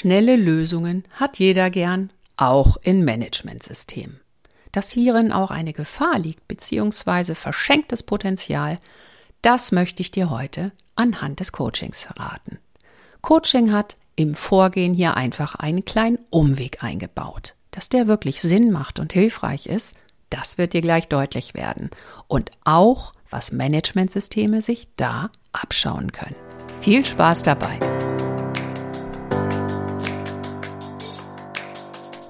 Schnelle Lösungen hat jeder gern, auch in Managementsystemen. Dass hierin auch eine Gefahr liegt, beziehungsweise verschenktes Potenzial, das möchte ich dir heute anhand des Coachings verraten. Coaching hat im Vorgehen hier einfach einen kleinen Umweg eingebaut. Dass der wirklich Sinn macht und hilfreich ist, das wird dir gleich deutlich werden. Und auch, was Managementsysteme sich da abschauen können. Viel Spaß dabei!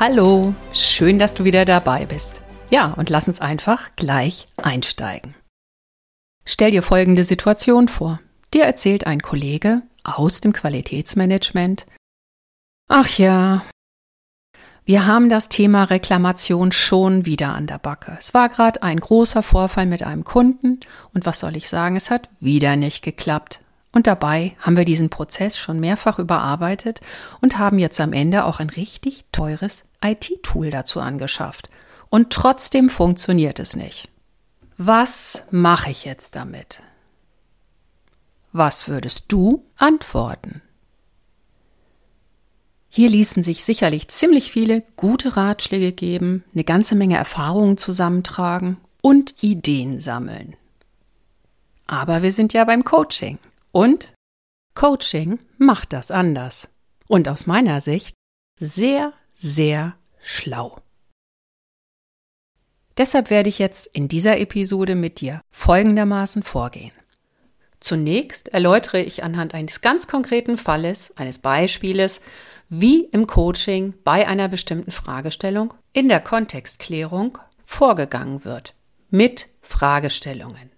Hallo, schön, dass du wieder dabei bist. Ja, und lass uns einfach gleich einsteigen. Stell dir folgende Situation vor. Dir erzählt ein Kollege aus dem Qualitätsmanagement, ach ja, wir haben das Thema Reklamation schon wieder an der Backe. Es war gerade ein großer Vorfall mit einem Kunden und was soll ich sagen, es hat wieder nicht geklappt. Und dabei haben wir diesen Prozess schon mehrfach überarbeitet und haben jetzt am Ende auch ein richtig teures IT-Tool dazu angeschafft. Und trotzdem funktioniert es nicht. Was mache ich jetzt damit? Was würdest du antworten? Hier ließen sich sicherlich ziemlich viele gute Ratschläge geben, eine ganze Menge Erfahrungen zusammentragen und Ideen sammeln. Aber wir sind ja beim Coaching. Und Coaching macht das anders. Und aus meiner Sicht sehr, sehr schlau. Deshalb werde ich jetzt in dieser Episode mit dir folgendermaßen vorgehen. Zunächst erläutere ich anhand eines ganz konkreten Falles, eines Beispieles, wie im Coaching bei einer bestimmten Fragestellung in der Kontextklärung vorgegangen wird. Mit Fragestellungen.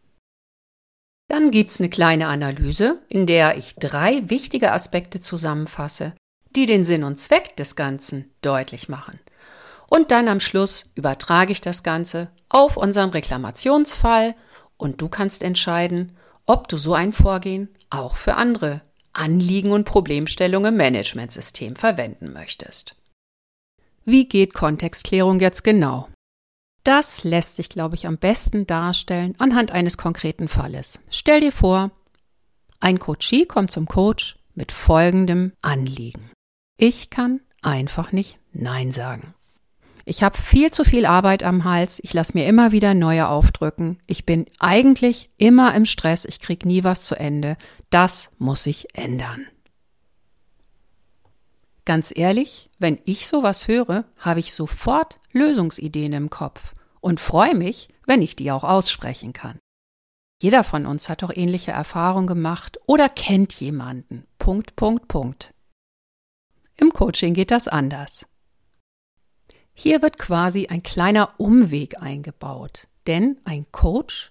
Dann gibt's eine kleine Analyse, in der ich drei wichtige Aspekte zusammenfasse, die den Sinn und Zweck des Ganzen deutlich machen. Und dann am Schluss übertrage ich das Ganze auf unseren Reklamationsfall und du kannst entscheiden, ob du so ein Vorgehen auch für andere Anliegen und Problemstellungen im Managementsystem verwenden möchtest. Wie geht Kontextklärung jetzt genau? Das lässt sich, glaube ich, am besten darstellen anhand eines konkreten Falles. Stell dir vor, ein Coachee kommt zum Coach mit folgendem Anliegen. Ich kann einfach nicht Nein sagen. Ich habe viel zu viel Arbeit am Hals, ich lasse mir immer wieder neue aufdrücken, ich bin eigentlich immer im Stress, ich kriege nie was zu Ende. Das muss sich ändern. Ganz ehrlich, wenn ich sowas höre, habe ich sofort Lösungsideen im Kopf und freue mich, wenn ich die auch aussprechen kann. Jeder von uns hat doch ähnliche Erfahrungen gemacht oder kennt jemanden. Punkt, Punkt, Punkt. Im Coaching geht das anders. Hier wird quasi ein kleiner Umweg eingebaut, denn ein Coach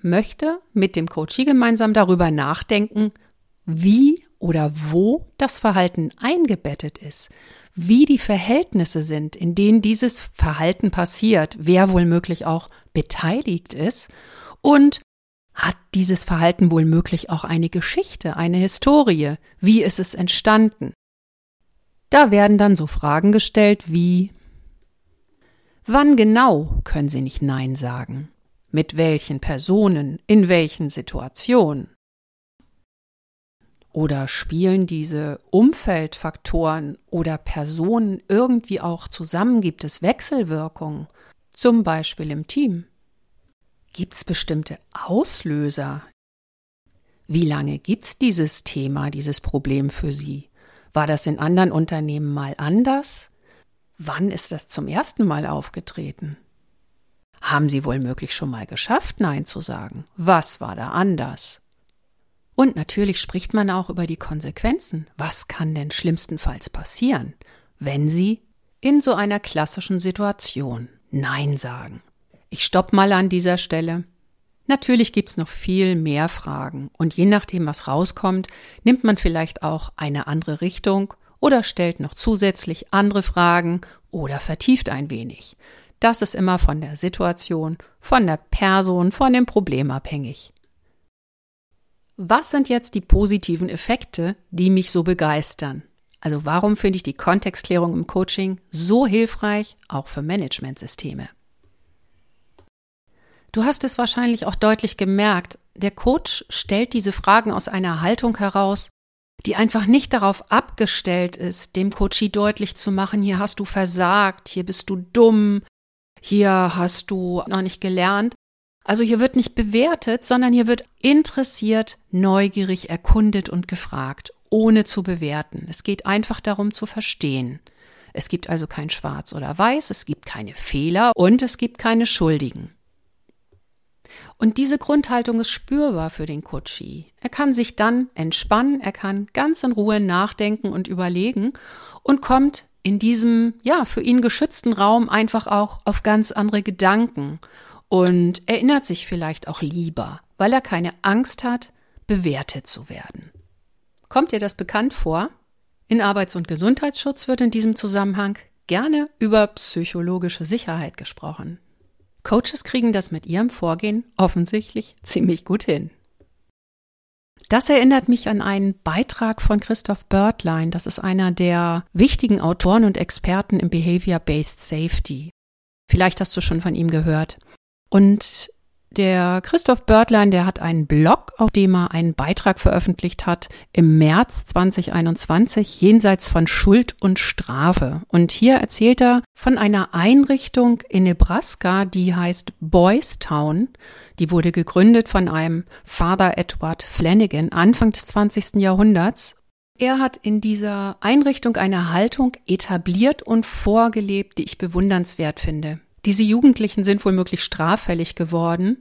möchte mit dem Coachee gemeinsam darüber nachdenken, wie oder wo das Verhalten eingebettet ist, wie die Verhältnisse sind, in denen dieses Verhalten passiert, wer wohl möglich auch beteiligt ist und hat dieses Verhalten wohl möglich auch eine Geschichte, eine Historie, wie ist es entstanden? Da werden dann so Fragen gestellt wie Wann genau können Sie nicht Nein sagen? Mit welchen Personen? In welchen Situationen? Oder spielen diese Umfeldfaktoren oder Personen irgendwie auch zusammen? Gibt es Wechselwirkungen, zum Beispiel im Team? Gibt es bestimmte Auslöser? Wie lange gibt es dieses Thema, dieses Problem für Sie? War das in anderen Unternehmen mal anders? Wann ist das zum ersten Mal aufgetreten? Haben Sie wohl möglich schon mal geschafft, Nein zu sagen? Was war da anders? Und natürlich spricht man auch über die Konsequenzen. Was kann denn schlimmstenfalls passieren, wenn Sie in so einer klassischen Situation Nein sagen? Ich stopp mal an dieser Stelle. Natürlich gibt's noch viel mehr Fragen und je nachdem, was rauskommt, nimmt man vielleicht auch eine andere Richtung oder stellt noch zusätzlich andere Fragen oder vertieft ein wenig. Das ist immer von der Situation, von der Person, von dem Problem abhängig. Was sind jetzt die positiven Effekte, die mich so begeistern? Also warum finde ich die Kontextklärung im Coaching so hilfreich, auch für Managementsysteme? Du hast es wahrscheinlich auch deutlich gemerkt, der Coach stellt diese Fragen aus einer Haltung heraus, die einfach nicht darauf abgestellt ist, dem Coachie deutlich zu machen, hier hast du versagt, hier bist du dumm, hier hast du noch nicht gelernt. Also hier wird nicht bewertet, sondern hier wird interessiert, neugierig erkundet und gefragt, ohne zu bewerten. Es geht einfach darum zu verstehen. Es gibt also kein Schwarz oder Weiß, es gibt keine Fehler und es gibt keine Schuldigen. Und diese Grundhaltung ist spürbar für den Kutschi. Er kann sich dann entspannen, er kann ganz in Ruhe nachdenken und überlegen und kommt in diesem, ja, für ihn geschützten Raum einfach auch auf ganz andere Gedanken und erinnert sich vielleicht auch lieber, weil er keine Angst hat, bewertet zu werden. Kommt dir das bekannt vor? In Arbeits- und Gesundheitsschutz wird in diesem Zusammenhang gerne über psychologische Sicherheit gesprochen. Coaches kriegen das mit ihrem Vorgehen offensichtlich ziemlich gut hin. Das erinnert mich an einen Beitrag von Christoph Börtlein. Das ist einer der wichtigen Autoren und Experten im Behavior-Based Safety. Vielleicht hast du schon von ihm gehört. Und der Christoph Börtlein, der hat einen Blog, auf dem er einen Beitrag veröffentlicht hat im März 2021, jenseits von Schuld und Strafe. Und hier erzählt er von einer Einrichtung in Nebraska, die heißt Boys Town. Die wurde gegründet von einem Father Edward Flanagan Anfang des 20. Jahrhunderts. Er hat in dieser Einrichtung eine Haltung etabliert und vorgelebt, die ich bewundernswert finde. Diese Jugendlichen sind womöglich straffällig geworden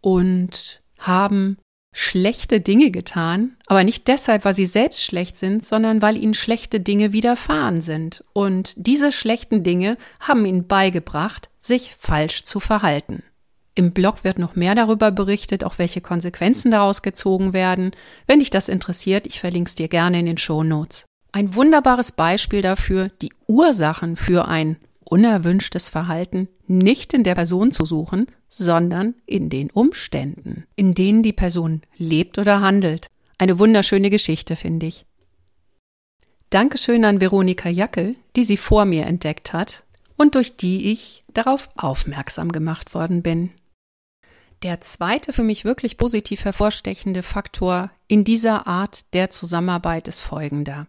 und haben schlechte Dinge getan, aber nicht deshalb, weil sie selbst schlecht sind, sondern weil ihnen schlechte Dinge widerfahren sind. Und diese schlechten Dinge haben ihnen beigebracht, sich falsch zu verhalten. Im Blog wird noch mehr darüber berichtet, auch welche Konsequenzen daraus gezogen werden. Wenn dich das interessiert, ich verlinke es dir gerne in den Show Notes. Ein wunderbares Beispiel dafür, die Ursachen für ein unerwünschtes Verhalten nicht in der Person zu suchen, sondern in den Umständen, in denen die Person lebt oder handelt. Eine wunderschöne Geschichte, finde ich. Dankeschön an Veronika Jackel, die sie vor mir entdeckt hat und durch die ich darauf aufmerksam gemacht worden bin. Der zweite für mich wirklich positiv hervorstechende Faktor in dieser Art der Zusammenarbeit ist folgender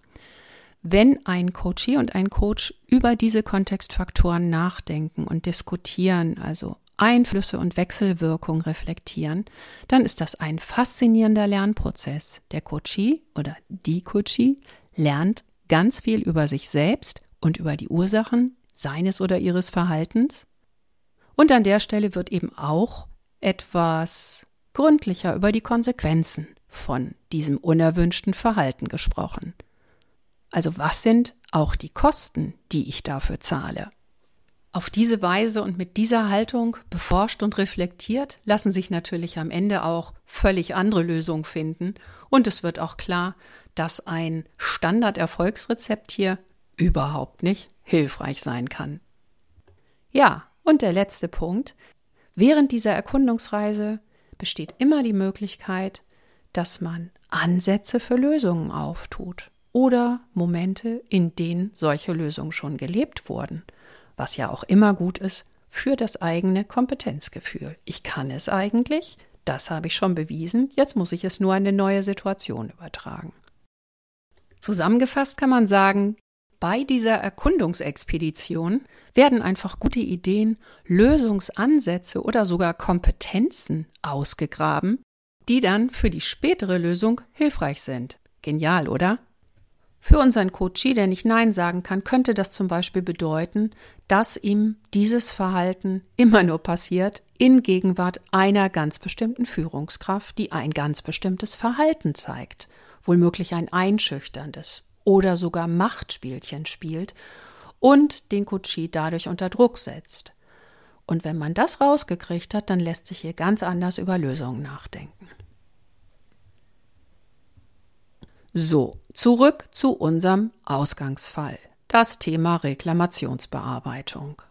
wenn ein Coachee und ein Coach über diese Kontextfaktoren nachdenken und diskutieren, also Einflüsse und Wechselwirkung reflektieren, dann ist das ein faszinierender Lernprozess. Der Coachee oder die Coachee lernt ganz viel über sich selbst und über die Ursachen seines oder ihres Verhaltens. Und an der Stelle wird eben auch etwas gründlicher über die Konsequenzen von diesem unerwünschten Verhalten gesprochen. Also was sind auch die Kosten, die ich dafür zahle? Auf diese Weise und mit dieser Haltung beforscht und reflektiert lassen sich natürlich am Ende auch völlig andere Lösungen finden und es wird auch klar, dass ein Standard-Erfolgsrezept hier überhaupt nicht hilfreich sein kann. Ja, und der letzte Punkt. Während dieser Erkundungsreise besteht immer die Möglichkeit, dass man Ansätze für Lösungen auftut oder Momente, in denen solche Lösungen schon gelebt wurden, was ja auch immer gut ist für das eigene Kompetenzgefühl. Ich kann es eigentlich, das habe ich schon bewiesen, jetzt muss ich es nur an eine neue Situation übertragen. Zusammengefasst kann man sagen, bei dieser Erkundungsexpedition werden einfach gute Ideen, Lösungsansätze oder sogar Kompetenzen ausgegraben, die dann für die spätere Lösung hilfreich sind. Genial, oder? Für unseren Coachie, der nicht Nein sagen kann, könnte das zum Beispiel bedeuten, dass ihm dieses Verhalten immer nur passiert in Gegenwart einer ganz bestimmten Führungskraft, die ein ganz bestimmtes Verhalten zeigt, wohlmöglich ein einschüchterndes oder sogar Machtspielchen spielt und den Coachie dadurch unter Druck setzt. Und wenn man das rausgekriegt hat, dann lässt sich hier ganz anders über Lösungen nachdenken. So, zurück zu unserem Ausgangsfall. Das Thema Reklamationsbearbeitung.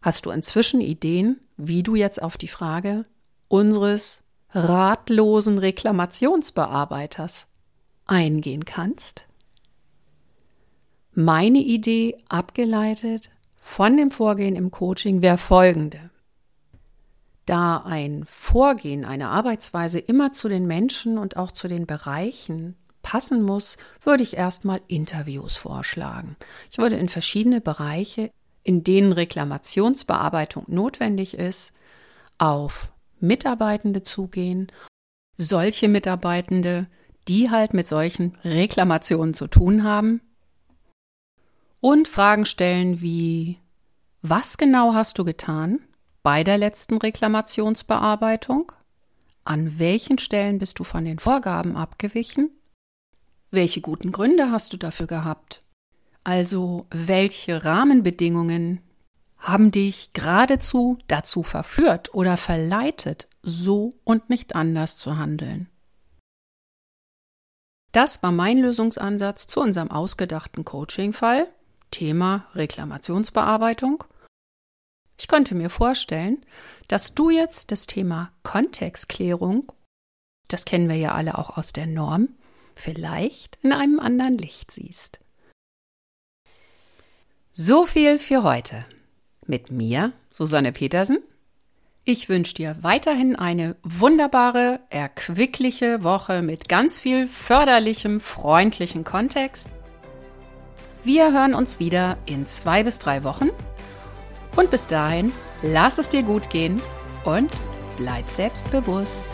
Hast du inzwischen Ideen, wie du jetzt auf die Frage unseres ratlosen Reklamationsbearbeiters eingehen kannst? Meine Idee, abgeleitet von dem Vorgehen im Coaching, wäre folgende. Da ein Vorgehen, eine Arbeitsweise immer zu den Menschen und auch zu den Bereichen passen muss, würde ich erstmal Interviews vorschlagen. Ich würde in verschiedene Bereiche, in denen Reklamationsbearbeitung notwendig ist, auf Mitarbeitende zugehen, solche Mitarbeitende, die halt mit solchen Reklamationen zu tun haben, und Fragen stellen wie, was genau hast du getan bei der letzten Reklamationsbearbeitung? An welchen Stellen bist du von den Vorgaben abgewichen? Welche guten Gründe hast du dafür gehabt? Also welche Rahmenbedingungen haben dich geradezu dazu verführt oder verleitet, so und nicht anders zu handeln? Das war mein Lösungsansatz zu unserem ausgedachten Coaching-Fall Thema Reklamationsbearbeitung. Ich könnte mir vorstellen, dass du jetzt das Thema Kontextklärung, das kennen wir ja alle auch aus der Norm, vielleicht in einem anderen Licht siehst. So viel für heute. Mit mir, Susanne Petersen. Ich wünsche dir weiterhin eine wunderbare, erquickliche Woche mit ganz viel förderlichem, freundlichem Kontext wir hören uns wieder in zwei bis drei Wochen. Und bis dahin, lass es dir gut gehen und bleib selbstbewusst.